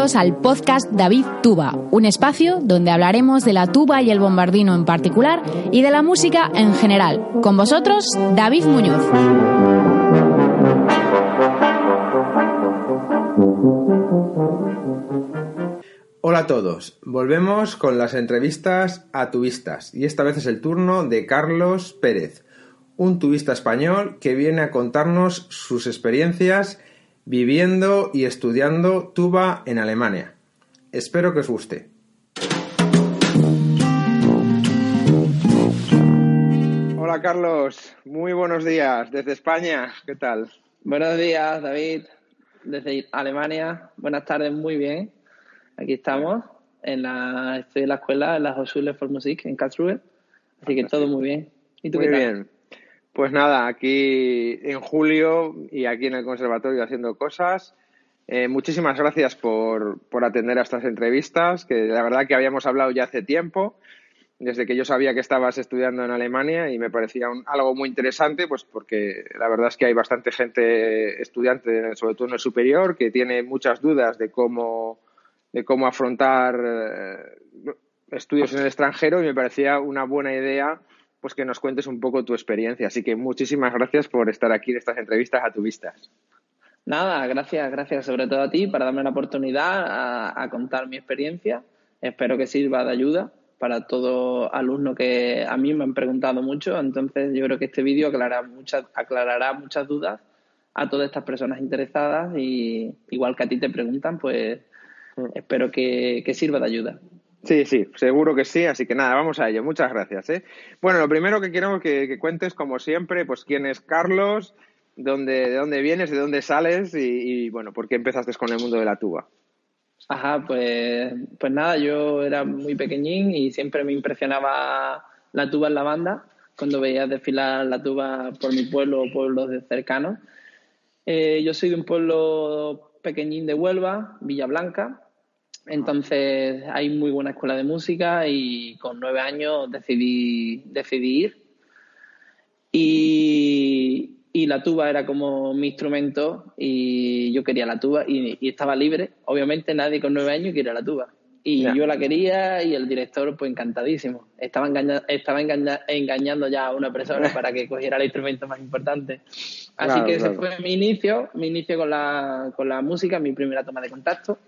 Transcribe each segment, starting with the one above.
al podcast David Tuba, un espacio donde hablaremos de la tuba y el bombardino en particular y de la música en general. Con vosotros, David Muñoz. Hola a todos, volvemos con las entrevistas a tubistas y esta vez es el turno de Carlos Pérez, un tubista español que viene a contarnos sus experiencias viviendo y estudiando tuba en Alemania. Espero que os guste. Hola Carlos, muy buenos días desde España, ¿qué tal? Buenos días David, desde Alemania, buenas tardes, muy bien. Aquí estamos, en la, estoy en la escuela, en la Hochschule für Musik en Karlsruhe, así que todo muy bien. ¿Y tú muy qué tal? bien. Pues nada, aquí en julio y aquí en el conservatorio haciendo cosas. Eh, muchísimas gracias por, por, atender a estas entrevistas, que la verdad que habíamos hablado ya hace tiempo, desde que yo sabía que estabas estudiando en Alemania y me parecía algo muy interesante, pues porque la verdad es que hay bastante gente estudiante, sobre todo en el superior, que tiene muchas dudas de cómo, de cómo afrontar eh, estudios en el extranjero y me parecía una buena idea pues que nos cuentes un poco tu experiencia. Así que muchísimas gracias por estar aquí en estas entrevistas a tu vistas. Nada, gracias, gracias sobre todo a ti para darme la oportunidad a, contar mi experiencia. Espero que sirva de ayuda para todo alumno que a mí me han preguntado mucho. Entonces yo creo que este vídeo aclarará muchas, aclarará muchas dudas a todas estas personas interesadas y igual que a ti te preguntan, pues mm. espero que sirva de ayuda. Sí, sí, seguro que sí, así que nada, vamos a ello. Muchas gracias. ¿eh? Bueno, lo primero que quiero que, cuentes, como siempre, pues quién es Carlos, de dónde vienes, de dónde sales y, bueno, por qué empezaste con el mundo de la tuba. Ajá, pues, pues nada, yo era muy pequeñín y siempre me impresionaba la tuba en la banda, cuando veía desfilar la tuba por mi pueblo o pueblos cercanos. Eh, yo soy de un pueblo pequeñín de Huelva, Villa Blanca, entonces hay muy buena escuela de música y con nueve años decidí, decidí ir. Y, y, la tuba era como mi instrumento y yo quería la tuba y, estaba libre. Obviamente nadie con nueve años quiere la tuba. Y yo la quería y el director pues encantadísimo. Estaba, estaba engañando ya a una persona para que cogiera el instrumento más importante. Así que ese fue mi inicio, mi inicio con la, con la música, mi primera toma de contacto.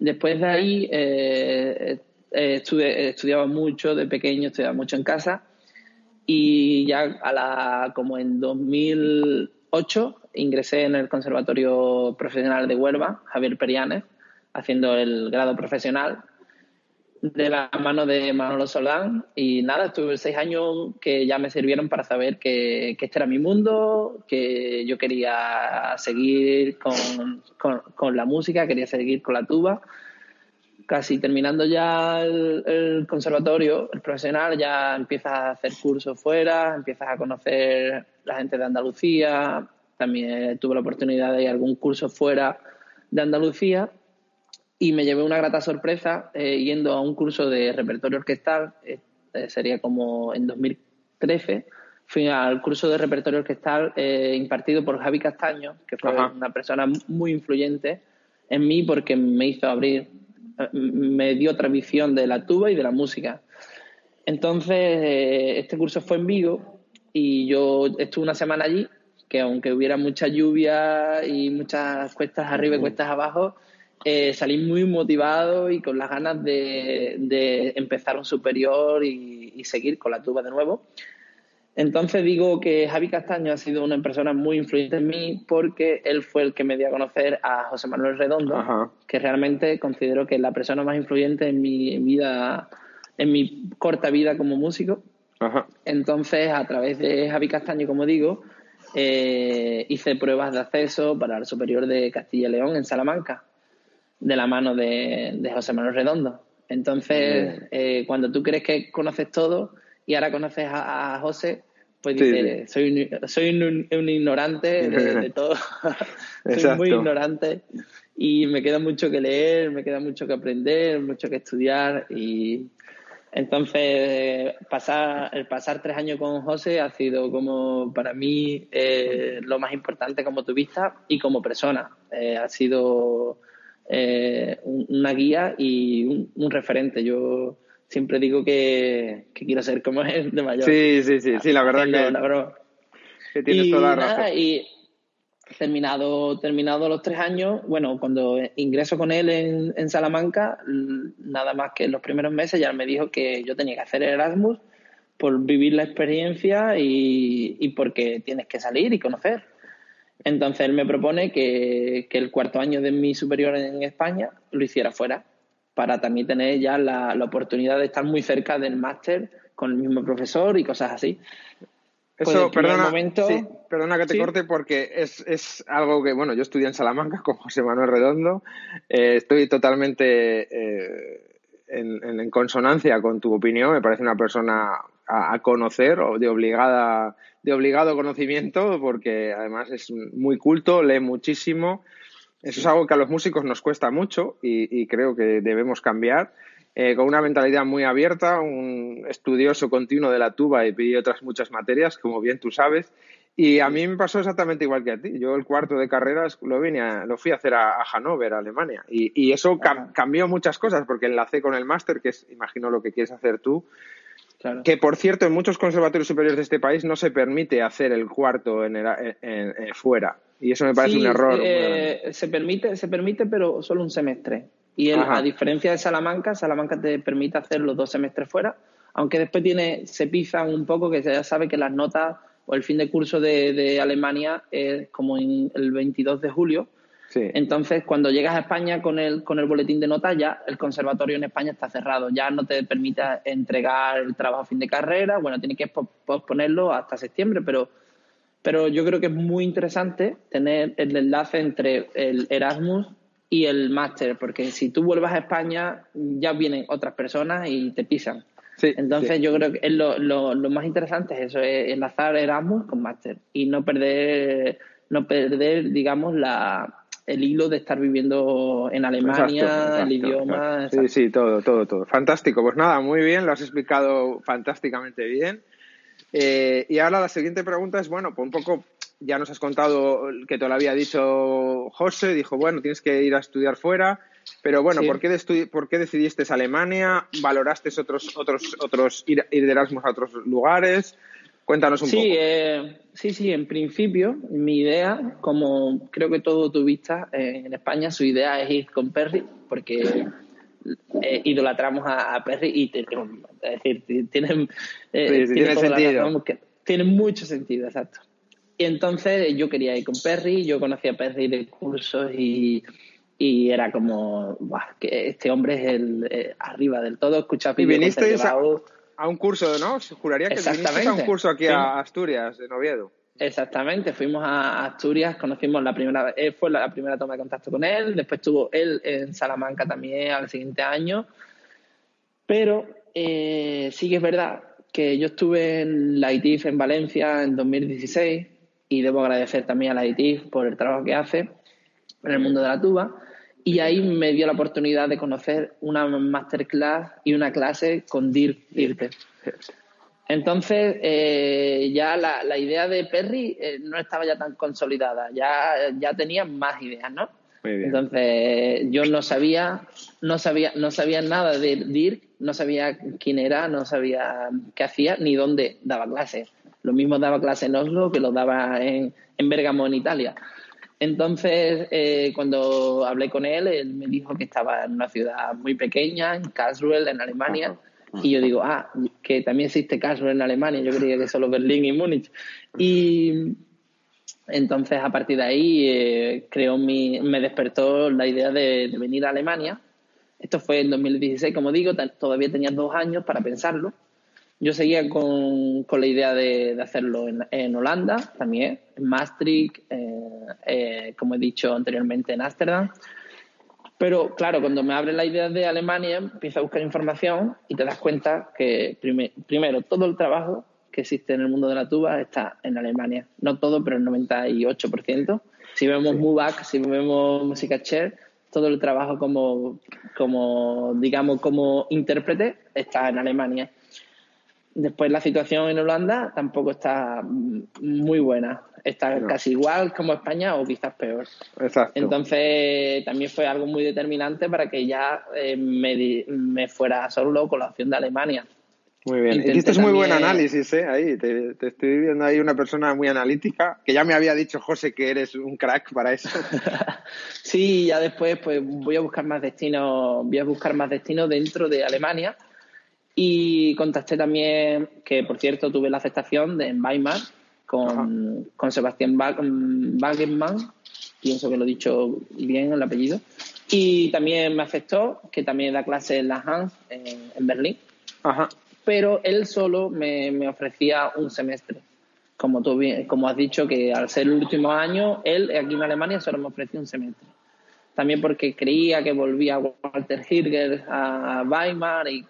Después de ahí eh, eh estudiaba mucho de pequeño, estudiaba mucho en casa. Y ya a la, como en 2008 ingresé en el Conservatorio Profesional de Huelva, Javier Perianes, haciendo el grado profesional de la mano de Manolo Solán. Y nada, estuve seis años que ya me sirvieron para saber que, este era mi mundo, que yo quería seguir con, con, la música, quería seguir con la tuba. Casi terminando ya el, conservatorio, el profesional, ya empiezas a hacer cursos fuera, empiezas a conocer la gente de Andalucía, también tuve la oportunidad de ir a algún curso fuera de Andalucía y me llevé una grata sorpresa eh, yendo a un curso de repertorio orquestal, eh, sería como en 2013, fui al curso de repertorio orquestal eh, impartido por Javi Castaño, que fue una persona muy influyente en mí porque me hizo abrir, me dio otra visión de la tuba y de la música. Entonces, este curso fue en Vigo y yo estuve una semana allí, que aunque hubiera mucha lluvia y muchas cuestas arriba y cuestas abajo, eh, salí muy motivado y con las ganas de, empezar un superior y, seguir con la tuba de nuevo. Entonces digo que Javi Castaño ha sido una persona muy influyente en mí porque él fue el que me dio a conocer a José Manuel Redondo, que realmente considero que es la persona más influyente en mi vida, en mi corta vida como músico. Entonces, a través de Javi Castaño, como digo, eh, hice pruebas de acceso para el superior de Castilla y León en Salamanca de la mano de, José Manuel Redondo. Entonces, eh, cuando tú crees que conoces todo y ahora conoces a, José, pues dices, soy, un, soy un, ignorante de, todo. soy muy ignorante y me queda mucho que leer, me queda mucho que aprender, mucho que estudiar y entonces pasar, el pasar tres años con José ha sido como para mí eh, lo más importante como vista y como persona. Eh, ha sido eh, una guía y un, referente. Yo siempre digo que, quiero ser como él de mayor. Sí, sí, sí, sí, la verdad que, tienes toda la razón. Y terminado, terminado los tres años, bueno, cuando ingreso con él en, en, Salamanca, nada más que en los primeros meses ya me dijo que yo tenía que hacer Erasmus por vivir la experiencia y, y porque tienes que salir y conocer. Entonces él me propone que, el cuarto año de mi superior en España lo hiciera fuera, para también tener ya la, oportunidad de estar muy cerca del máster con el mismo profesor y cosas así. Pues Eso, perdona, perdona que te corte porque es, algo que, bueno, yo estudié en Salamanca con José Manuel Redondo, eh, estoy totalmente eh, en, consonancia con tu opinión, me parece una persona a, a conocer o de obligada de obligado conocimiento, porque además es muy culto, lee muchísimo. Eso es algo que a los músicos nos cuesta mucho y, creo que debemos cambiar. Eh, con una mentalidad muy abierta, un estudioso continuo de la tuba y, otras muchas materias, como bien tú sabes. Y a mí me pasó exactamente igual que a ti. Yo el cuarto de carreras lo, vine lo fui a hacer a, Hannover, Alemania. Y, eso cambió muchas cosas porque enlacé con el máster, que es, imagino, lo que quieres hacer tú. Que, por cierto, en muchos conservatorios superiores de este país no se permite hacer el cuarto en, fuera. Y eso me parece un error. Eh, se, permite, se permite, pero solo un semestre. Y a diferencia de Salamanca, Salamanca te permite hacer los dos semestres fuera, aunque después tiene, se pisan un poco, que ya sabe que las notas o el fin de curso de, de Alemania es como en el 22 de julio, entonces, cuando llegas a España con el, con el boletín de notas, ya el conservatorio en España está cerrado, ya no te permite entregar el trabajo a fin de carrera, bueno, tienes que posponerlo hasta septiembre, pero, pero yo creo que es muy interesante tener el enlace entre el Erasmus y el máster, porque si tú vuelvas a España, ya vienen otras personas y te pisan. Entonces yo creo que es lo, lo, lo, más interesante es eso, es enlazar Erasmus con máster y no perder, no perder, digamos, la, el hilo de estar viviendo en Alemania, el idioma. Sí, sí, todo, todo, todo. Fantástico. Pues nada, muy bien, lo has explicado fantásticamente bien. Eh, y ahora la siguiente pregunta es, bueno, pues un poco, ya nos has contado que te lo había dicho José, dijo, bueno, tienes que ir a estudiar fuera, pero bueno, ¿por, qué ¿por qué decidiste Alemania? ¿Valoraste otros, otros, otros ir, ir de Erasmus a otros lugares? Cuéntanos un sí, poco. Eh, sí, sí, en principio, mi idea, como creo que todo tuviste eh, en España, su idea es ir con Perry, porque eh, idolatramos a, Perry y es decir, tienen, eh, tiene, sentido. tiene mucho sentido, exacto. Y entonces yo quería ir con Perry, yo conocía a Perry de cursos y, y era como, que este hombre es el arriba del todo, escucha ¿Y viniste a un curso, ¿no? Juraría que viniste a un curso aquí a Asturias, en Oviedo. Exactamente, fuimos a Asturias, conocimos la primera vez, fue la primera toma de contacto con él, después estuvo él en Salamanca también al siguiente año, pero eh, sí que es verdad que yo estuve en la ITIF en Valencia en 2016 y debo agradecer también a la ITIF por el trabajo que hace en el mundo de la tuba y ahí me dio la oportunidad de conocer una masterclass y una clase con Dirk Irte. Entonces, eh, ya la, idea de Perry eh, no estaba ya tan consolidada, ya, ya tenía más ideas, ¿no? Entonces, yo no sabía, no sabía, no sabía nada de Dirk, no sabía quién era, no sabía qué hacía, ni dónde daba clases. Lo mismo daba clase en Oslo que lo daba en, en Bergamo, en Italia. Entonces, eh, cuando hablé con él, él me dijo que estaba en una ciudad muy pequeña, en Karlsruhe, en Alemania. Y yo digo, ah, que también existe Karlsruhe en Alemania. Yo creía que solo Berlín y Múnich. Y entonces, a partir de ahí, eh, creo mi, me despertó la idea de, venir a Alemania. Esto fue en 2016, como digo, todavía tenía dos años para pensarlo. Yo seguía con, con la idea de, de hacerlo en, en, Holanda también, en Maastricht, eh, eh, como he dicho anteriormente, en Ámsterdam. Pero claro, cuando me abre la idea de Alemania, empiezo a buscar información y te das cuenta que primero todo el trabajo que existe en el mundo de la tuba está en Alemania. No todo, pero el 98%. Si vemos sí. si vemos Música Chair, todo el trabajo como, como, digamos, como intérprete está en Alemania. Después la situación en Holanda tampoco está muy buena. Está casi igual como España o quizás peor. Exacto. Entonces, también fue algo muy determinante para que ya eh, me, me fuera solo con la opción de Alemania. Muy bien. Hiciste es muy buen análisis, ¿eh? Ahí, te, estoy viendo ahí una persona muy analítica, que ya me había dicho José que eres un crack para eso. sí, ya después pues voy a buscar más destinos, voy a buscar más destinos dentro de Alemania y contacté también, que por cierto tuve la aceptación de en Weimar con, con Sebastián Wagenmann, pienso que lo he dicho bien el apellido, y también me aceptó, que también da clase en la Hans en, en Berlín. Ajá pero él solo me, ofrecía un semestre. Como tú como has dicho, que al ser el último año, él aquí en Alemania solo me ofrecía un semestre. También porque creía que volvía Walter Hirger a Weimar y,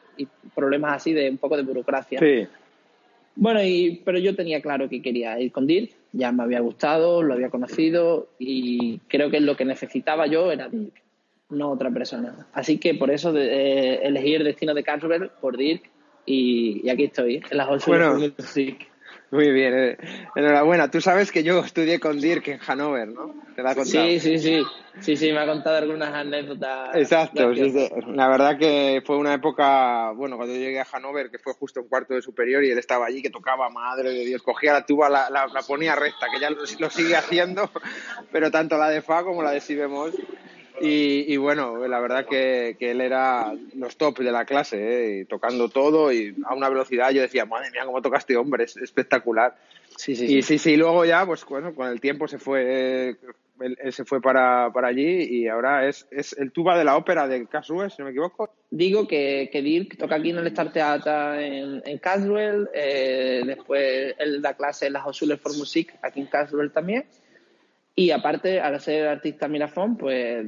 problemas así de un poco de burocracia. Sí. Bueno, y, pero yo tenía claro que quería ir con Dirk, ya me había gustado, lo había conocido y creo que lo que necesitaba yo era Dirk, no otra persona. Así que por eso eh, elegí el destino de Carlsberg por Dirk y, aquí estoy, en las bueno, Muy bien, eh. enhorabuena. Tú sabes que yo estudié con Dirk en Hannover, ¿no? ¿Te la Sí, sí, sí. Sí, sí, me ha contado algunas anécdotas. Exacto, la verdad que fue una época, bueno, cuando yo llegué a Hannover, que fue justo un cuarto de superior y él estaba allí, que tocaba, madre de Dios, cogía la tuba, la, la, ponía recta, que ya lo, lo, sigue haciendo, pero tanto la de Fa como la de Si bemol y, bueno, la verdad que, él era los tops de la clase, ¿eh? tocando todo y a una velocidad. Yo decía, madre mía, cómo toca este hombre, es espectacular. Sí, sí, y sí, sí, luego ya, pues bueno, con el tiempo se fue, él, se fue para, para, allí y ahora es, es el tuba de la ópera de Caswell, si no me equivoco. Digo que, que Dirk toca aquí en el Star Theater en, en Caswell, eh, después él da clase en la Hochschule for Musik aquí en Caswell también y aparte, al ser artista Mirafón, pues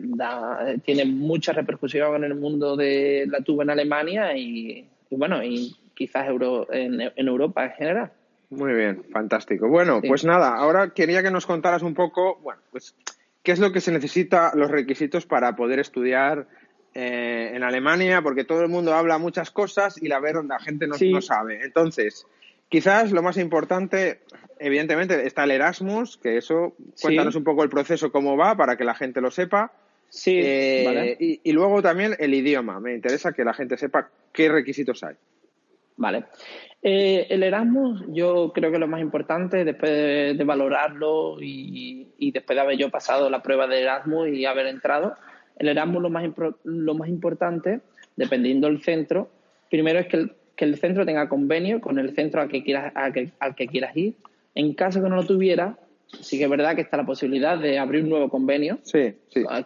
tiene mucha repercusión en el mundo de la tuba en Alemania y, bueno, y quizás Euro, en, Europa en general. Muy bien, fantástico. Bueno, pues nada, ahora quería que nos contaras un poco, bueno, pues qué es lo que se necesita, los requisitos para poder estudiar eh, en Alemania, porque todo el mundo habla muchas cosas y la, ver, la gente no, no sabe. Entonces, quizás lo más importante, evidentemente está el Erasmus, que eso, cuéntanos un poco el proceso, cómo va, para que la gente lo sepa. Sí, eh, y, luego también el idioma. Me interesa que la gente sepa qué requisitos hay. Vale. Eh, el Erasmus, yo creo que lo más importante, después de, valorarlo y, después de haber yo pasado la prueba de Erasmus y haber entrado, el Erasmus lo más, lo más importante, dependiendo del centro, primero es que el, que el centro tenga convenio con el centro al que quieras, al que quieras ir en caso que no lo tuviera, sí que es verdad que está la posibilidad de abrir un nuevo convenio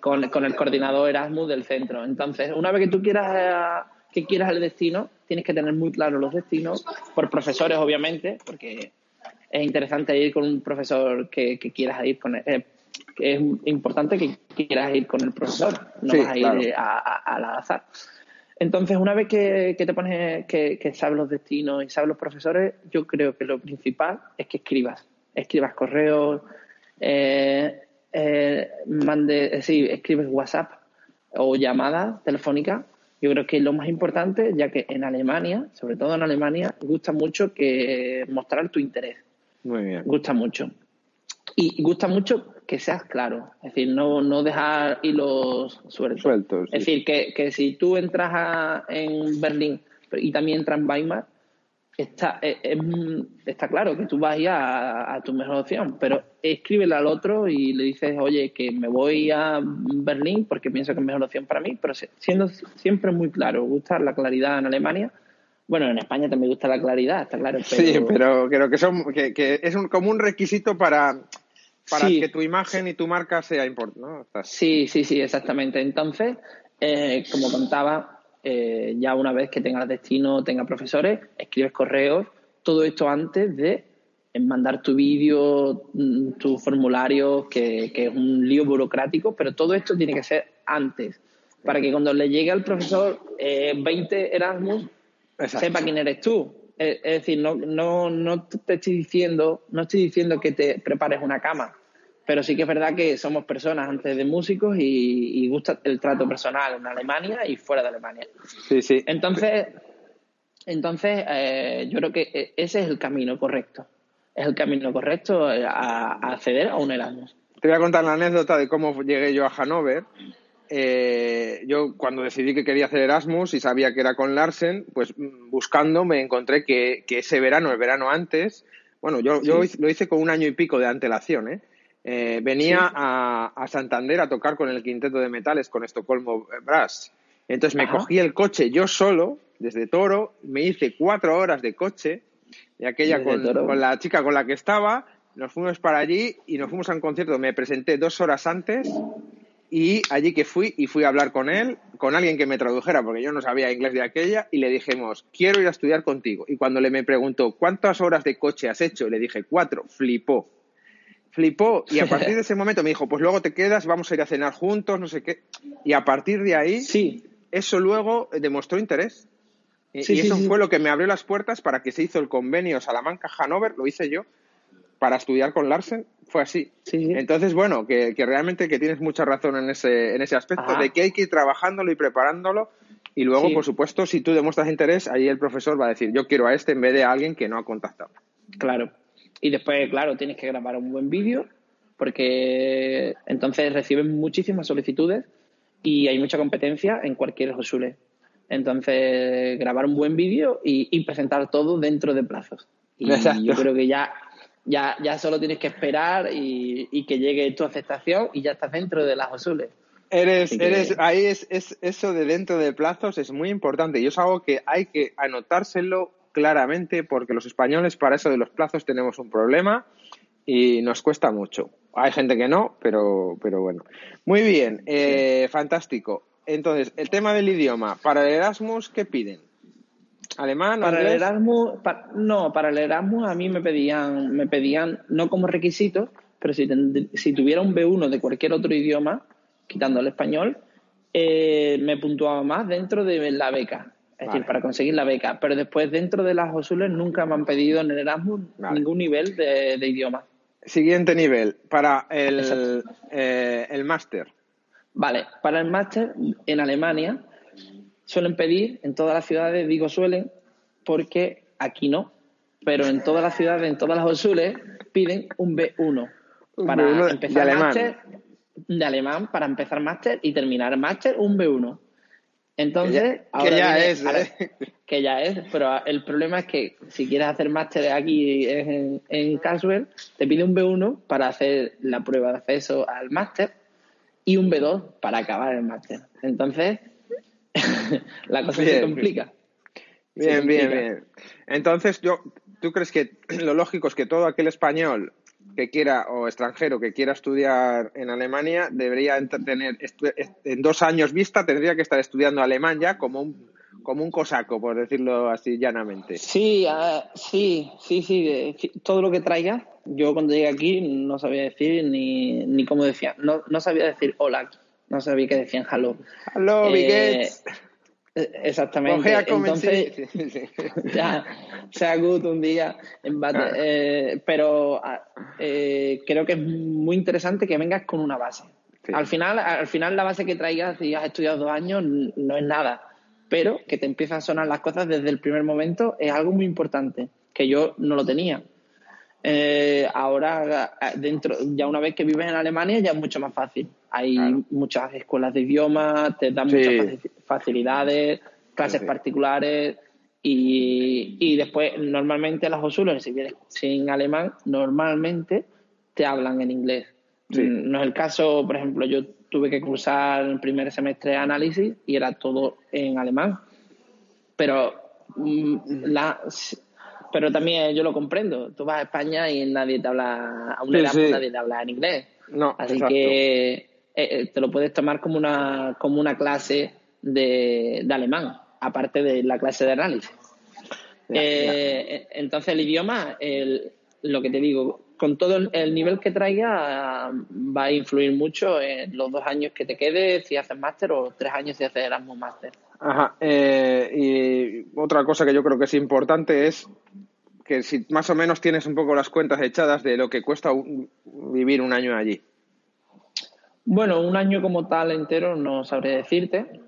Con, el coordinador Erasmus del centro. Entonces, una vez que tú quieras eh, que quieras el destino, tienes que tener muy claro los destinos, por profesores obviamente, porque es interesante ir con un profesor que, quieras ir con eh, es importante que quieras ir con el profesor, no vas a ir al azar. Entonces, una vez que, te pones, que, sabes los destinos y sabes los profesores, yo creo que lo principal es que escribas. Escribas correos, eh, eh, mande, sí, escribes WhatsApp o llamadas telefónicas. Yo creo que es lo más importante, ya que en Alemania, sobre todo en Alemania, gusta mucho que mostrar tu interés. Muy bien. Gusta mucho. Y gusta mucho que seas claro, es decir, no, no dejar hilos sueltos. sueltos Es decir, que, que, si tú entras en Berlín y también entras en Weimar, está, eh, está claro que tú vas a, a, tu mejor opción, pero escríbele al otro y le dices, oye, que me voy a Berlín porque pienso que es mejor opción para mí, pero siendo siempre muy claro, gusta la claridad en Alemania. Bueno, en España también gusta la claridad, está claro. Sí, pero creo que, son, que, que es un, como un requisito para para que tu imagen y tu marca sea importante, ¿no? Sí, sí, sí, exactamente. Entonces, eh, como contaba, eh, ya una vez que tengas destino, tengas profesores, escribes correos, todo esto antes de mandar tu vídeo, mm, tu formulario, que, es un lío burocrático, pero todo esto tiene que ser antes, para que cuando le llegue al profesor 20 eh, Erasmus, sepa quién eres tú es decir, no, no, no te estoy diciendo, no estoy diciendo que te prepares una cama, pero sí que es verdad que somos personas antes de músicos y, gusta el trato personal en Alemania y fuera de Alemania. Sí, sí. Entonces, entonces eh, yo creo que ese es el camino correcto. es el camino correcto a, acceder a un Erasmus. Te voy a contar la anécdota de cómo llegué yo a Hannover. Eh, yo cuando decidí que quería hacer Erasmus y sabía que era con Larsen, pues mm, buscando me encontré que, ese verano, el verano antes, bueno, yo, yo lo hice con un año y pico de antelación, ¿eh? eh venía a, Santander a tocar con el quinteto de metales, con Estocolmo Brass. Entonces me cogí el coche yo solo, desde Toro, me hice cuatro horas de coche, y aquella con, con, la chica con la que estaba, nos fuimos para allí y nos fuimos a un concierto. Me presenté dos horas antes y allí que fui y fui a hablar con él, con alguien que me tradujera, porque yo no sabía inglés de aquella, y le dijimos, quiero ir a estudiar contigo. Y cuando le me preguntó, ¿cuántas horas de coche has hecho? Le dije, cuatro, flipó. Flipó y a partir de ese momento me dijo, pues luego te quedas, vamos a ir a cenar juntos, no sé qué. Y a partir de ahí, sí. eso luego demostró interés. y eso fue lo que me abrió las puertas para que se hizo el convenio Salamanca-Hanover, lo hice yo, para estudiar con Larsen fue así. Entonces, bueno, que, realmente que tienes mucha razón en ese, en ese aspecto, de que hay que ir trabajándolo y preparándolo. Y luego, por supuesto, si tú demuestras interés, ahí el profesor va a decir, yo quiero a este en vez de a alguien que no ha contactado. Claro. Y después, claro, tienes que grabar un buen vídeo, porque entonces reciben muchísimas solicitudes y hay mucha competencia en cualquier Josule. Entonces, grabar un buen vídeo y, presentar todo dentro de plazos. Y yo creo que ya ya, ya solo tienes que esperar y, que llegue tu aceptación y ya estás dentro de las Osules. Eres, eres, ahí es, es, eso de dentro de plazos es muy importante y es algo que hay que anotárselo claramente porque los españoles para eso de los plazos tenemos un problema y nos cuesta mucho. Hay gente que no, pero, pero bueno. Muy bien, eh, fantástico. Entonces, el tema del idioma. Para el Erasmus, ¿qué piden? ¿Alemán? Para el Erasmus, no, para el Erasmus a mí me pedían, me pedían no como requisito, pero si, si tuviera un B1 de cualquier otro idioma, quitando el español, eh, me puntuaba más dentro de la beca. Es decir, para conseguir la beca. Pero después, dentro de las OSULES, nunca me han pedido en el Erasmus ningún nivel de, idioma. Siguiente nivel, para el, eh, el máster. Vale, para el máster en Alemania suelen pedir, en todas las ciudades digo suelen, porque aquí no, pero en todas las ciudades, en todas las OSULES, piden un B1 para empezar de máster de alemán, para empezar máster y terminar máster un B1. Entonces, que ya, es, ¿eh? que ya es, pero el problema es que si quieres hacer máster aquí en, en Caswell, te pide un B1 para hacer la prueba de acceso al máster y un B2 para acabar el máster. Entonces, la cosa se complica. Bien, bien, bien. Entonces, yo, ¿tú crees que lo lógico es que todo aquel español que quiera o extranjero que quiera estudiar en Alemania debería tener en dos años vista tendría que estar estudiando alemán ya como un como un cosaco por decirlo así llanamente sí sí sí sí todo lo que traiga yo cuando llegué aquí no sabía decir ni, ni cómo decía no, no sabía decir hola no sabía que decían hello. Hello, eh, eh Exactamente. Entonces, ya, sea good un día. Eh, pero ah, eh, creo que es muy interesante que vengas con una base. Al, final, al final, la base que traigas, si has estudiado dos años, no es nada. Pero que te empiezan a sonar las cosas desde el primer momento es algo muy importante, que yo no lo tenía. Eh, ahora, dentro, ya una vez que vives en Alemania, ya es mucho más fácil. Hay muchas escuelas de idiomas, te dan muchas facilidades, clases particulares y, después normalmente las Hochschulen, si vienes sin alemán, normalmente te hablan en inglés. Mm, no es el caso, por ejemplo, yo tuve que cursar el primer semestre de análisis y era todo en alemán. Pero mm, la, pero también yo lo comprendo. Tú vas a España y nadie te habla, a un nadie te habla en inglés. No, Así que eh, eh, te lo puedes tomar como una, como una clase de, alemán, aparte de la clase de análisis. Eh, entonces el idioma, lo que te digo, con todo el, nivel que traiga va a influir mucho en los dos años que te quedes si haces máster o tres años si haces Erasmus máster. Ajá. Eh, y otra cosa que yo creo que es importante es que si más o menos tienes un poco las cuentas echadas de lo que cuesta vivir un año allí. Bueno, un año como tal entero no sabré decirte.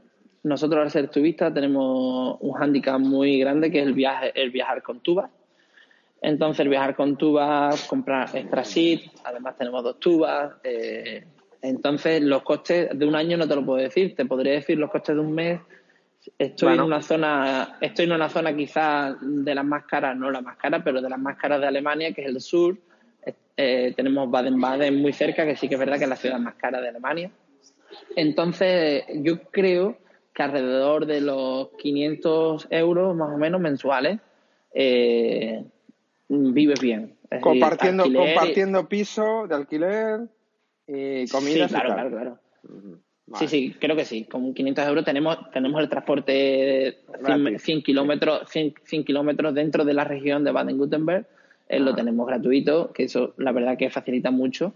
Nosotros al ser tubistas tenemos un hándicap muy grande que es el, viaje, el viajar con tubas. Entonces, viajar con tubas, comprar extra seat, además tenemos dos tubas. Eh, entonces, los costes de un año no te lo puedo decir, te podría decir los costes de un mes. Estoy en una zona, estoy en una zona quizás de las más caras, no la más cara, pero de las más caras de Alemania, que es el sur. Eh, tenemos Baden-Baden muy cerca, que sí que es verdad que es la ciudad más cara de Alemania. Entonces, yo creo que alrededor de los 500 euros más o menos mensuales eh, vives bien. compartiendo, compartiendo piso de alquiler y comida. Sí, claro, claro, claro. Sí, sí, creo que sí. Con 500 euros tenemos, tenemos el transporte 100, kilómetros, 100, kilómetros dentro de la región de Baden-Württemberg. Eh, lo ah. tenemos gratuito, que eso la verdad que facilita mucho.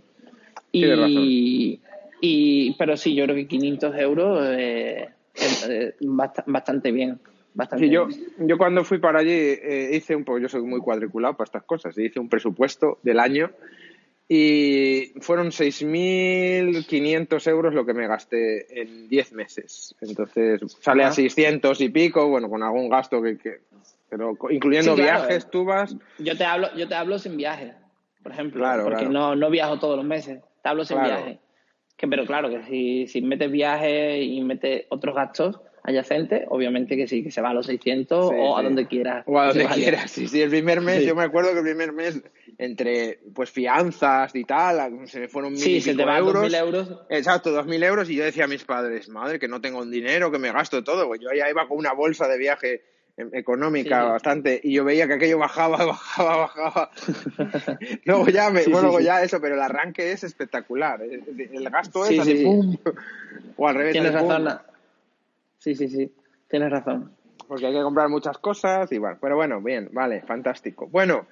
Y, y, pero sí, yo creo que 500 euros eh, es bastante bien. Bastante yo, yo cuando fui para allí eh, hice un poco, yo soy muy cuadriculado para estas cosas, hice un presupuesto del año y fueron 6.500 euros lo que me gasté en 10 meses. Entonces sale a 600 y pico, bueno, con algún gasto que... pero incluyendo viajes, tú vas... Yo te hablo, yo te hablo sin viaje, por ejemplo, porque No, no viajo todos los meses, te hablo sin viaje. Que, pero claro, que si, si metes viajes y metes otros gastos, adyacente, obviamente que sí, que se va a los 600 o a donde quieras. O a donde quieras, sí, sí. El primer mes, yo me acuerdo que el primer mes, entre pues fianzas y tal, se me fueron mil sí, se te euros. euros. Exacto, dos mil euros. Y yo decía a mis padres, madre, que no tengo dinero, que me gasto todo. Yo ya iba con una bolsa de viaje em, económica bastante y yo veía que aquello bajaba, bajaba, bajaba. luego ya, me, luego ya eso, pero el arranque es espectacular. El, gasto es así, pum. O al revés. Tienes razón. Sí, sí, sí, tienes razón. Porque hay que comprar muchas cosas y bueno, pero bueno, bien, vale, fantástico. Bueno,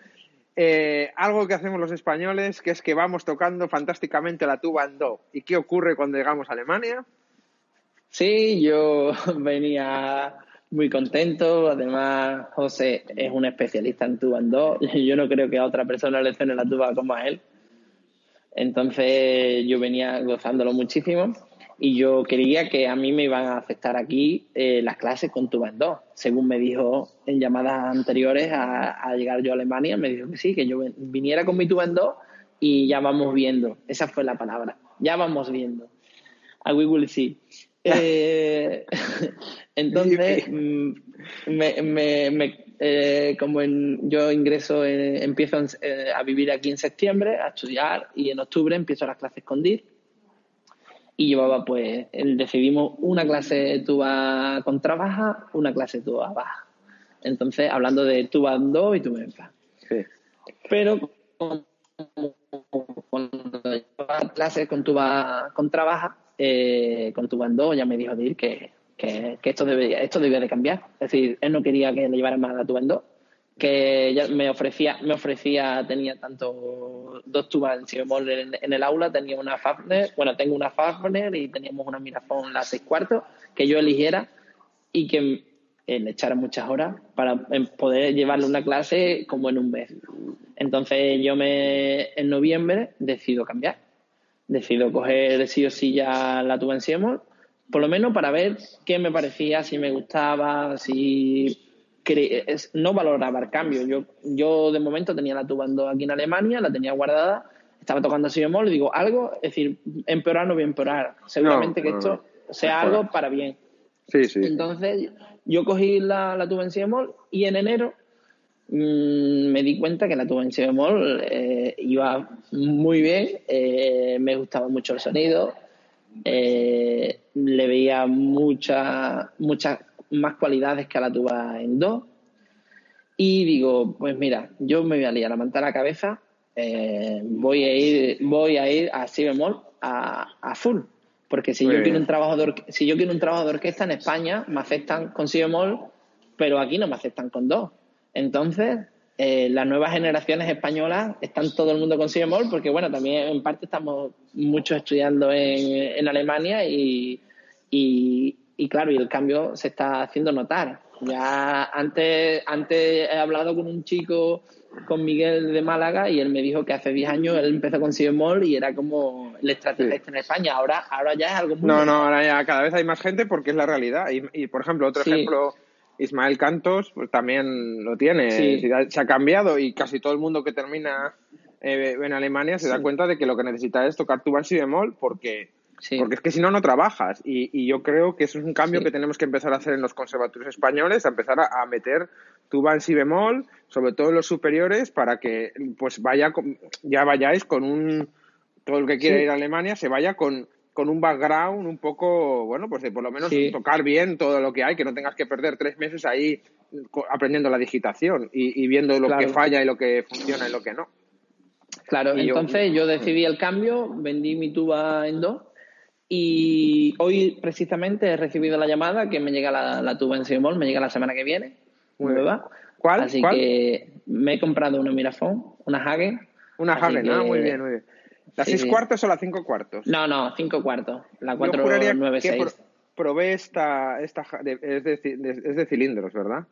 eh, algo que hacemos los españoles, que es que vamos tocando fantásticamente la tuba en do. ¿Y qué ocurre cuando llegamos a Alemania? Sí, yo venía muy contento. Además, José es un especialista en tuba en do. Yo no creo que a otra persona le suene la tuba como a él. Entonces, yo venía gozándolo muchísimo y yo quería que a mí me iban a afectar aquí eh, las clases con tuba en do. Según me dijo en llamadas anteriores a, llegar yo a Alemania, me dijo que sí, que yo viniera con mi tuba en do y ya vamos viendo. Esa fue la palabra. Ya vamos viendo. We will see. Eh, entonces, mm, me, me, eh, como en, yo ingreso, empiezo a vivir aquí en septiembre, a estudiar, y en octubre empiezo las clases con DIR y llevaba pues, decidimos una clase tuba contrabaja, una clase tuba baja. Entonces, hablando de tuba en do y tuba en fa. Sí. Pero cuando llevaba clases con tuba contrabaja, eh, con tuba en do, ya me dijo decir que, que, esto, debía, esto debía de cambiar. Es decir, él no quería que le llevara más la tuba en do que ya me ofrecía, me ofrecía, tenía tanto dos tubas en en, el aula, tenía una Fafner, bueno, tengo una Fafner y teníamos una Mirafón la seis cuartos, que yo eligiera y que eh, le echara muchas horas para poder llevarle una clase como en un mes. Entonces yo me, en noviembre decido cambiar, decido coger sí o sí ya la tuba en Siemol, por lo menos para ver qué me parecía, si me gustaba, si no valoraba el cambio. Yo, yo de momento tenía la tubando aquí en Alemania, la tenía guardada, estaba tocando así bemol, digo, algo, es decir, empeorar no voy a empeorar. Seguramente que esto sea algo para bien. Sí, sí. Entonces, yo cogí la, la tuba en si bemol y en enero mmm, me di cuenta que la tuba en si bemol eh, iba muy bien, eh, me gustaba mucho el sonido, eh, le veía mucha, mucha más cualidades que a la tuba en do. Y digo, pues mira, yo me voy a liar a montar la cabeza, voy a ir, voy a ir a si bemol a, a full. Porque si yo, quiero un trabajo de si yo quiero un trabajo de orquesta en España, me aceptan con si bemol, pero aquí no me aceptan con do. Entonces, eh, las nuevas generaciones españolas están todo el mundo con si bemol, porque bueno, también en parte estamos muchos estudiando en, en Alemania y, y, y claro, y el cambio se está haciendo notar. Ya antes, antes he hablado con un chico, con Miguel de Málaga, y él me dijo que hace 10 años él empezó con Mall y era como el extraterrestre en España. Ahora, ahora ya es algo muy. No, no, ahora ya cada vez hay más gente porque es la realidad. Y, por ejemplo, otro ejemplo Ismael Cantos pues también lo tiene, se ha cambiado y casi todo el mundo que termina eh, en Alemania se da cuenta de que lo que necesita es tocar en si bemol porque, porque es que si no, no trabajas. Y, yo creo que eso es un cambio que tenemos que empezar a hacer en los conservatorios españoles, a empezar a, meter en si bemol, sobre todo en los superiores, para que pues vaya ya vayáis con un todo el que quiera ir a Alemania se vaya con con un background un poco, bueno, pues de por lo menos tocar bien todo lo que hay, que no tengas que perder tres meses ahí aprendiendo la digitación y, viendo lo que falla y lo que funciona y lo que no. Claro, entonces yo, decidí el cambio, vendí mi tuba en dos y hoy precisamente he recibido la llamada que me llega la, tuba en Simol, me llega la semana que viene, nueva. ¿Cuál? Así que me he comprado una Mirafone, una Hagen. Una Hagen, ah, muy bien, muy bien. ¿Las seis cuartos o las cinco cuartos? No, no, cinco cuartos. La 496. probé esta, esta es, de, es de cilindros, ¿verdad?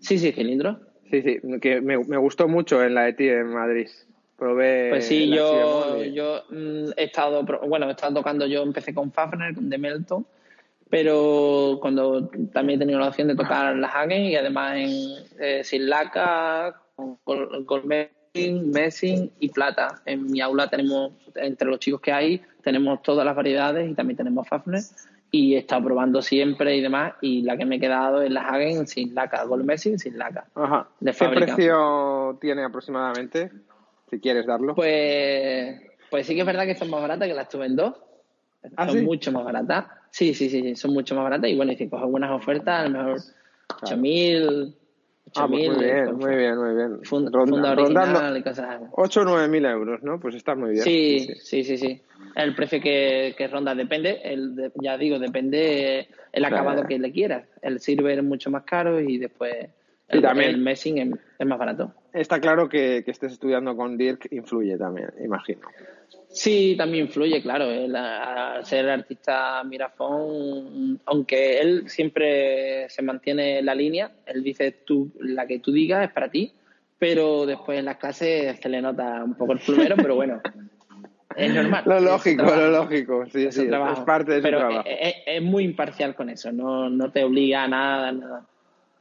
Sí, sí, cilindros. Sí, sí, que me, me, gustó mucho en la ETI en Madrid. Probé. Pues sí, yo, yo mm, he estado, bueno, he estado tocando, yo empecé con Fafner, de Melton, pero cuando también he tenido la opción de tocar la Hagen y además en eh, sin laca, con, con Messing y plata. En mi aula tenemos, entre los chicos que hay, tenemos todas las variedades y también tenemos Fafner. Y he estado probando siempre y demás. Y la que me he quedado es la Hagen sin laca, Gold Messing sin laca. Ajá. ¿Qué precio tiene aproximadamente? Si quieres darlo. Pues, pues sí que es verdad que son más baratas que las tuve en dos. ¿Ah, son mucho más baratas. Sí, sí, sí, son mucho más baratas. Y bueno, y si coges buenas ofertas, a lo mejor 8.000, Ah, pues muy bien, muy bien, muy bien. Funda, original y cosas 8 o 9 mil euros, ¿no? Pues está muy bien. Sí, sí, sí, sí. El precio que, que ronda depende, el ya digo, depende el acabado que le quieras. El silver es mucho más caro y después el, también, el messing es, más barato. Está claro que, que estés estudiando con Dirk influye también, imagino. Sí, también influye, claro. al ser artista Mirafón, aunque él siempre se mantiene la línea, él dice tú, la que tú digas es para ti, pero después en las clases se le nota un poco el plumero, pero bueno, es normal. Lo lógico, lo lógico, sí, sí, es parte de su pero trabajo. Es, es, muy imparcial con eso, no, no te obliga a nada, nada.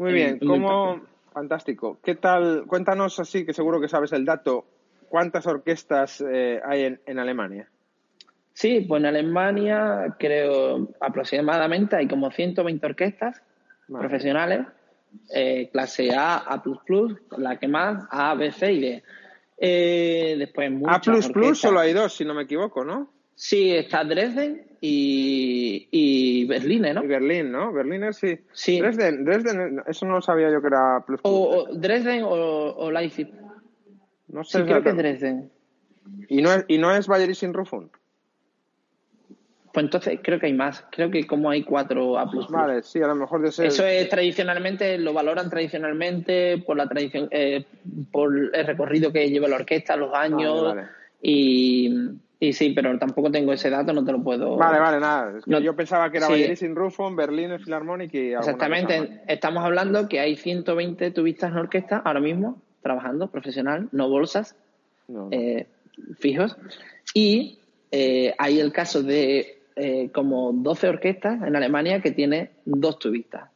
Muy bien, ¿cómo? Fantástico. ¿Qué tal? Cuéntanos así, que seguro que sabes el dato. ¿Cuántas orquestas eh, hay en, Alemania? Sí, pues en Alemania creo aproximadamente hay como 120 orquestas profesionales, eh, clase A, A++, la que más, A, B, C y D. Eh, después A++ solo hay dos, si no me equivoco, ¿no? Sí, está Dresden y, y Berlín, ¿no? Y Berlín, ¿no? Berlín sí. Sí. Dresden, Dresden, eso no lo sabía yo que era plus. O, Dresden o, o Leipzig. No sé. Sí, creo que Dresden. ¿Y no es, y no es sin Rufun? Pues entonces creo que hay más. Creo que como hay cuatro A++. Vale, sí, a lo mejor de ser... Eso es tradicionalmente, lo valoran tradicionalmente por la tradición, eh, por el recorrido que lleva la orquesta, los años Y, y sí, pero tampoco tengo ese dato, no te lo puedo... Vale, vale, nada. yo pensaba que era sí. sin Rufun, Berlín, el Philharmonic y... Exactamente. Estamos hablando que hay 120 tubistas en orquesta ahora mismo trabajando, profesional, no bolsas, eh, fijos. Y eh, hay el caso de eh, como 12 orquestas en Alemania que tiene dos tubistas.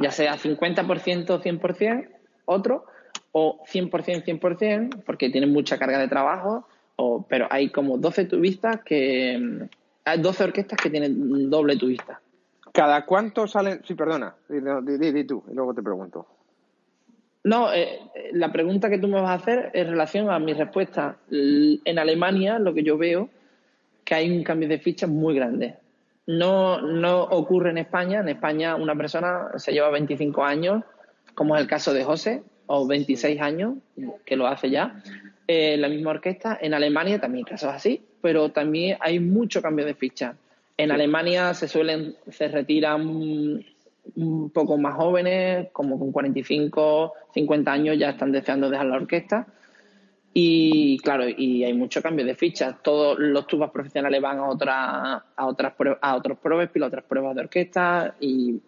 Ya sea 50% 100%, otro, o 100% 100%, porque tienen mucha carga de trabajo, o, pero hay como 12 tubistas que... Mm, hay 12 orquestas que tienen doble tubista. ¿Cada cuánto salen? Sí, perdona, di tú, y luego te pregunto. No, eh, la pregunta que tú me vas a hacer en relación a mi respuesta. En Alemania, lo que yo veo, que hay un cambio de ficha muy grande. No, no ocurre en España. En España una persona se lleva 25 años, como es el caso de José, o 26 años, que lo hace ya, eh, la misma orquesta. En Alemania también casos así, pero también hay mucho cambio de ficha. En Alemania se suelen, se retiran un poco más jóvenes, como con 45, 50 años, ya están deseando dejar la orquesta. Y claro, y hay mucho cambio de fichas. Todos los tubas profesionales van a, otra, a, otras, a otros pruebas, otras pruebas de orquesta y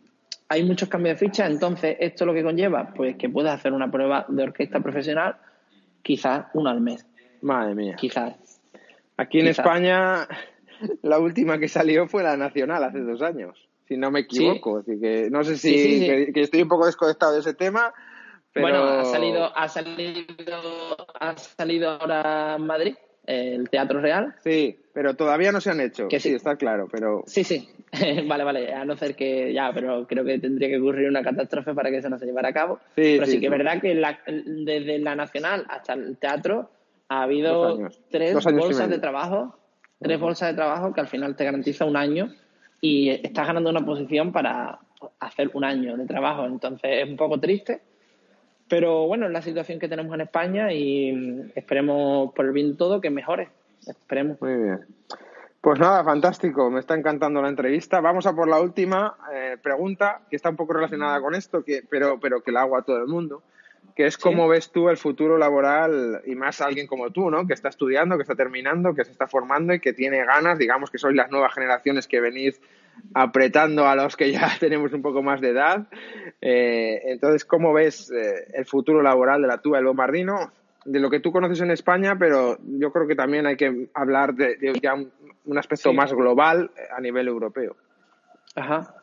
hay muchos cambios de fichas. Entonces, ¿esto lo que conlleva? Pues que puedes hacer una prueba de orquesta profesional quizás una al mes. Madre mía. Quizás. Aquí en España, la última que salió fue la nacional hace dos años si no me equivoco. Así que no sé si que, estoy un poco desconectado de ese tema. Pero... Bueno, ha salido, ha salido, ha salido ahora Madrid el Teatro Real. Sí, pero todavía no se han hecho. Que sí, está claro, pero... Sí, sí, vale, vale, a no ser que ya, pero creo que tendría que ocurrir una catástrofe para que eso no se llevara a cabo. Sí, pero sí, que es verdad que desde la Nacional hasta el teatro ha habido tres bolsas de trabajo, tres bolsas de trabajo que al final te garantiza un año y estás ganando una posición para hacer un año de trabajo. Entonces es un poco triste, pero bueno, es la situación que tenemos en España y esperemos por el bien todo que mejore. Esperemos. Muy bien. Pues nada, fantástico, me está encantando la entrevista. Vamos a por la última eh, pregunta, que está un poco relacionada con esto, que, pero, pero que la hago a todo el mundo, que es cómo ves tú el futuro laboral y más alguien como tú, ¿no? Que está estudiando, que está terminando, que se está formando y que tiene ganas, digamos que sois las nuevas generaciones que venís apretando a los que ya tenemos un poco más de edad. Eh, entonces, ¿cómo ves eh, el futuro laboral de la tuba del bombardino? De lo que tú conoces en España, pero yo creo que también hay que hablar de, ya un, aspecto más global a nivel europeo. Ajá.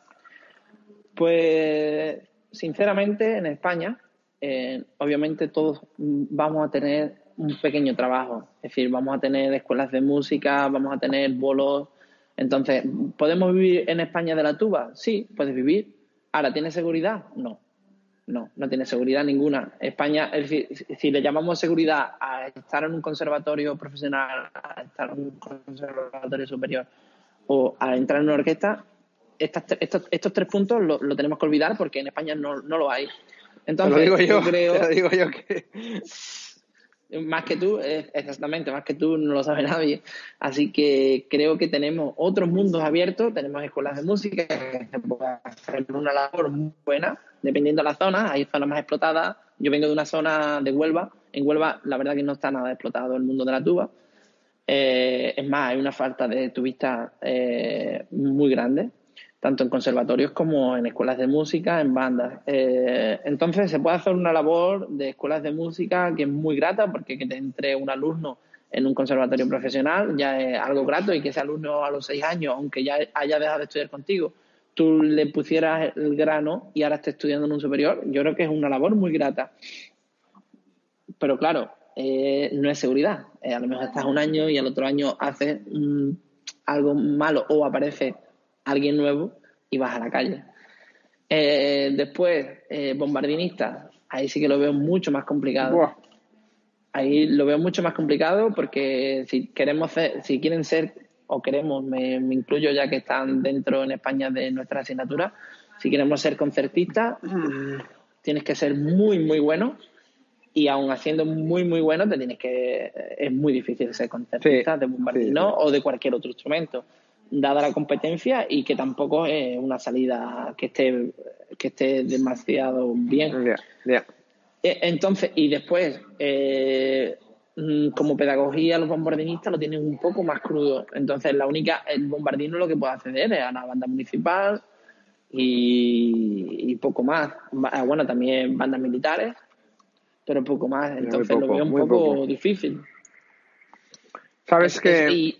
Pues, sinceramente, en España, eh, obviamente todos vamos a tener un pequeño trabajo. Es decir, vamos a tener escuelas de música, vamos a tener bolos entonces, ¿podemos vivir en España de la tuba? Sí, puedes vivir. Ahora, ¿tiene seguridad? No. No, no tiene seguridad ninguna. España, si le llamamos seguridad a estar en un conservatorio profesional, a estar en un conservatorio superior o a entrar en una orquesta, estos, tres puntos lo, tenemos que olvidar porque en España no, lo hay. Entonces, digo yo, creo. digo yo que más que tú, exactamente, más que tú no lo sabe nadie. Así que creo que tenemos otros mundos abiertos, tenemos escuelas de música que se puede hacer una labor muy buena, dependiendo de la zona. Hay zonas más explotadas. Yo vengo de una zona de Huelva. En Huelva, la verdad que no está nada explotado el mundo de la tuba. Eh, es más, hay una falta de tubistas eh, muy grande tanto en conservatorios como en escuelas de música, en bandas. Eh, entonces se puede hacer una labor de escuelas de música que es muy grata porque que te entre un alumno en un conservatorio profesional ya es algo grato y que ese alumno a los seis años, aunque ya haya dejado de estudiar contigo, tú le pusieras el grano y ahora esté estudiando en un superior, yo creo que es una labor muy grata. Pero claro, eh, no es seguridad. Eh, a lo mejor estás un año y al otro año haces mm, algo malo o aparece alguien nuevo y vas a la calle. Eh, después, eh, bombardinista, ahí sí que lo veo mucho más complicado. Ahí lo veo mucho más complicado porque si queremos ser, si quieren ser o queremos, me, incluyo ya que están dentro en España de nuestra asignatura, si queremos ser concertistas, tienes que ser muy, muy bueno y aún haciendo muy, muy bueno, te tienes que, es muy difícil ser concertista de bombardino o de cualquier otro instrumento dada la competencia y que tampoco es una salida que esté, que esté demasiado bien. Eh, entonces, y después, eh, mm, como pedagogía, los bombardinistas lo tienen un poco más crudo. Entonces, la única, el bombardino lo que puede acceder es a la banda municipal y, poco más. Ah, bueno, también bandas militares, pero poco más. Entonces, lo veo un poco difícil. Sabes que.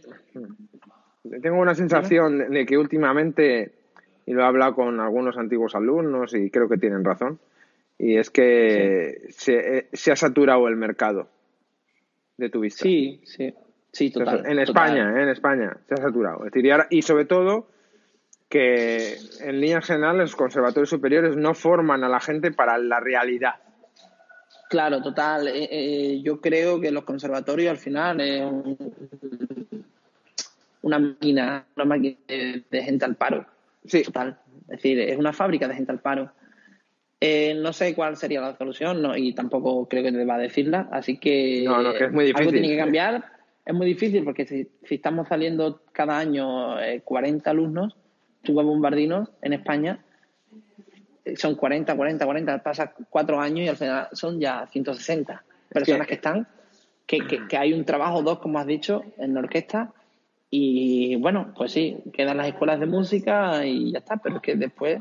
Tengo una sensación de que últimamente, y lo he hablado con algunos antiguos alumnos y creo que tienen razón, y es que se, ha saturado el mercado de tu vista. Sí, sí, sí, total. en España, en España se ha saturado. Es decir, y, sobre todo que en líneas generales los conservatorios superiores no forman a la gente para la realidad. Claro, total. Eh, eh, yo creo que los conservatorios al final una máquina, una máquina de, gente al paro. Sí. Total. Es decir, es una fábrica de gente al paro. Eh, no sé cuál sería la solución no, y tampoco creo que deba decirla, así que, no, no, que es muy difícil. algo tiene que cambiar. Es muy difícil porque si, estamos saliendo cada año 40 eh, alumnos, tuba bombardinos en España, eh, son 40, 40, 40, pasa cuatro años y al final son ya 160 personas que están, que, que, que, hay un trabajo, dos, como has dicho, en la orquesta, y bueno, pues sí, quedan las escuelas de música y ya está, pero es que después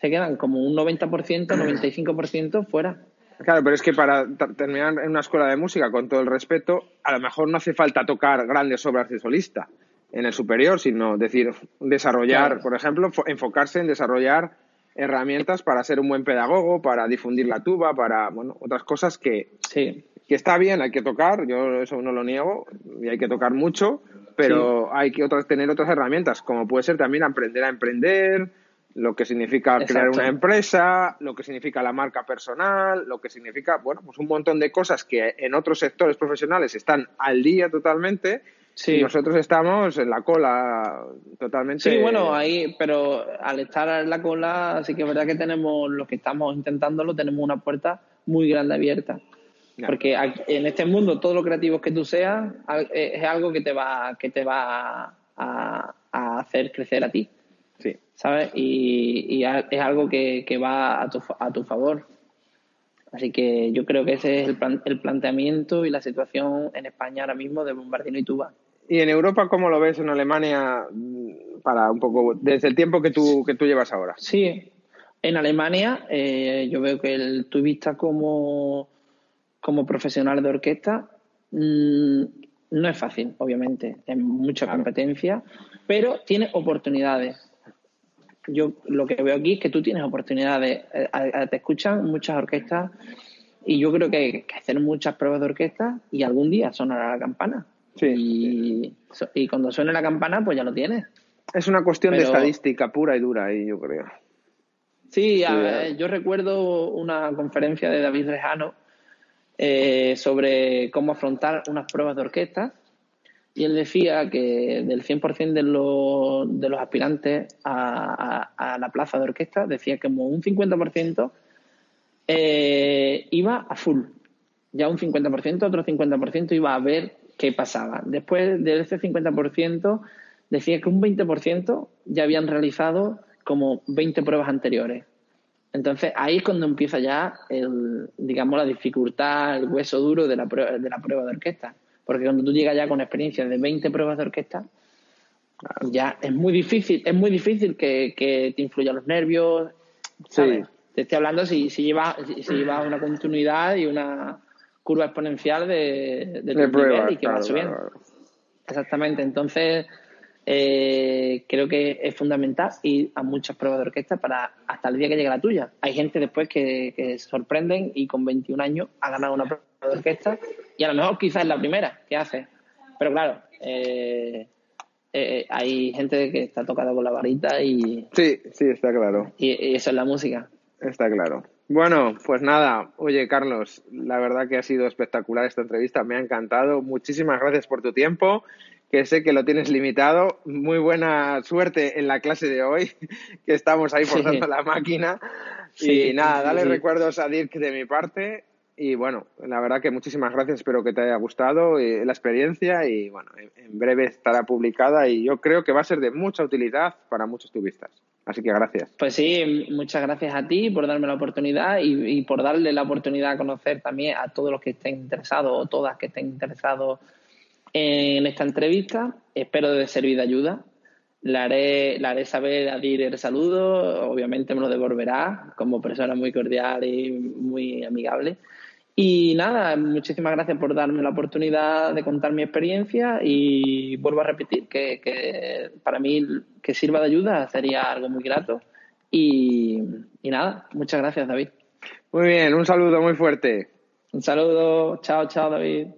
se quedan como un 90%, 95% fuera. Claro, pero es que para terminar en una escuela de música, con todo el respeto, a lo mejor no hace falta tocar grandes obras de solista. en el superior, sino decir, desarrollar, por ejemplo, enfocarse en desarrollar herramientas para ser un buen pedagogo, para difundir la tuba, para, bueno, otras cosas que, sí. Que está bien, hay que tocar, yo eso no lo niego, y hay que tocar mucho, pero hay que otras, tener otras herramientas, como puede ser también aprender a emprender, lo que significa crear una empresa, lo que significa la marca personal, lo que significa, bueno, pues un montón de cosas que en otros sectores profesionales están al día totalmente y nosotros estamos en la cola totalmente. Sí, bueno, ahí, pero al estar en la cola, sí que es verdad que tenemos, lo que estamos intentándolo, tenemos una puerta muy grande abierta. Porque en este mundo todo lo creativo que tú seas es algo que te va, que te va a hacer crecer a ti. Sí. ¿Sabes? Y, es algo que, va a tu, a tu favor. Así que yo creo que ese es el, el planteamiento y la situación en España ahora mismo de Bombardino y Tuba. ¿Y en Europa cómo lo ves en Alemania para un poco, desde el tiempo que tú, que tú llevas ahora? Sí, en Alemania eh, yo veo que el tubista como, como profesional de orquesta mm, no es fácil, obviamente, es mucha competencia, pero tiene oportunidades yo lo que veo aquí es que tú tienes oportunidades, eh, te escuchan muchas orquestas y yo creo que hay que hacer muchas pruebas de orquesta y algún día sonará la campana. Sí. Y, cuando suene la campana, pues ya lo tienes. Es una cuestión de estadística pura y dura ahí, yo creo. Sí, yo recuerdo una conferencia de David Rejano eh, sobre cómo afrontar unas pruebas de orquesta y él decía que del 100% de los, de los aspirantes a, la plaza de orquesta, decía que como un 50% eh, iba a full. Ya un 50%, otro 50% iba a ver qué pasaba. Después de ese 50%, decía que un 20% ya habían realizado como 20 pruebas anteriores. Entonces ahí es cuando empieza ya, el, digamos, la dificultad, el hueso duro de la prueba de, la prueba de orquesta porque cuando tú llegas ya con experiencia de 20 pruebas de orquesta, ya es muy difícil, es muy difícil que, te influyan los nervios. Te estoy hablando si, si llevas si, una continuidad y una curva exponencial de, de, de y que va subiendo. Exactamente. Entonces, eh, creo que es fundamental ir a muchas pruebas de orquesta para hasta el día que llegue la tuya. Hay gente después que, que sorprenden y con 21 años ha ganado una prueba de orquesta y a lo mejor quizás es la primera que hace. Pero claro, eh, eh, hay gente que está tocada con la varita y... Sí, sí, está claro. Y, eso es la música. Está claro. Bueno, pues nada, oye Carlos, la verdad que ha sido espectacular esta entrevista, me ha encantado. Muchísimas gracias por tu tiempo, que sé que lo tienes limitado. Muy buena suerte en la clase de hoy, que estamos ahí forzando la máquina. y nada, dale recuerdos a Dirk de mi parte y bueno, la verdad que muchísimas gracias, espero que te haya gustado eh, la experiencia y bueno, en, breve estará publicada y yo creo que va a ser de mucha utilidad para muchos turistas. Así que gracias. Pues sí, muchas gracias a ti por darme la oportunidad y, por darle la oportunidad a conocer también a todos los que estén interesados o todas que estén interesados en esta entrevista. Espero de servir de ayuda. Le haré, le haré saber a Dir el saludo, obviamente me lo devolverá como persona muy cordial y muy amigable. Y nada, muchísimas gracias por darme la oportunidad de contar mi experiencia y vuelvo a repetir que, para mí que sirva de ayuda sería algo muy grato. Y, y nada, muchas gracias David. Muy bien, un saludo muy fuerte. Un saludo, chao, chao David.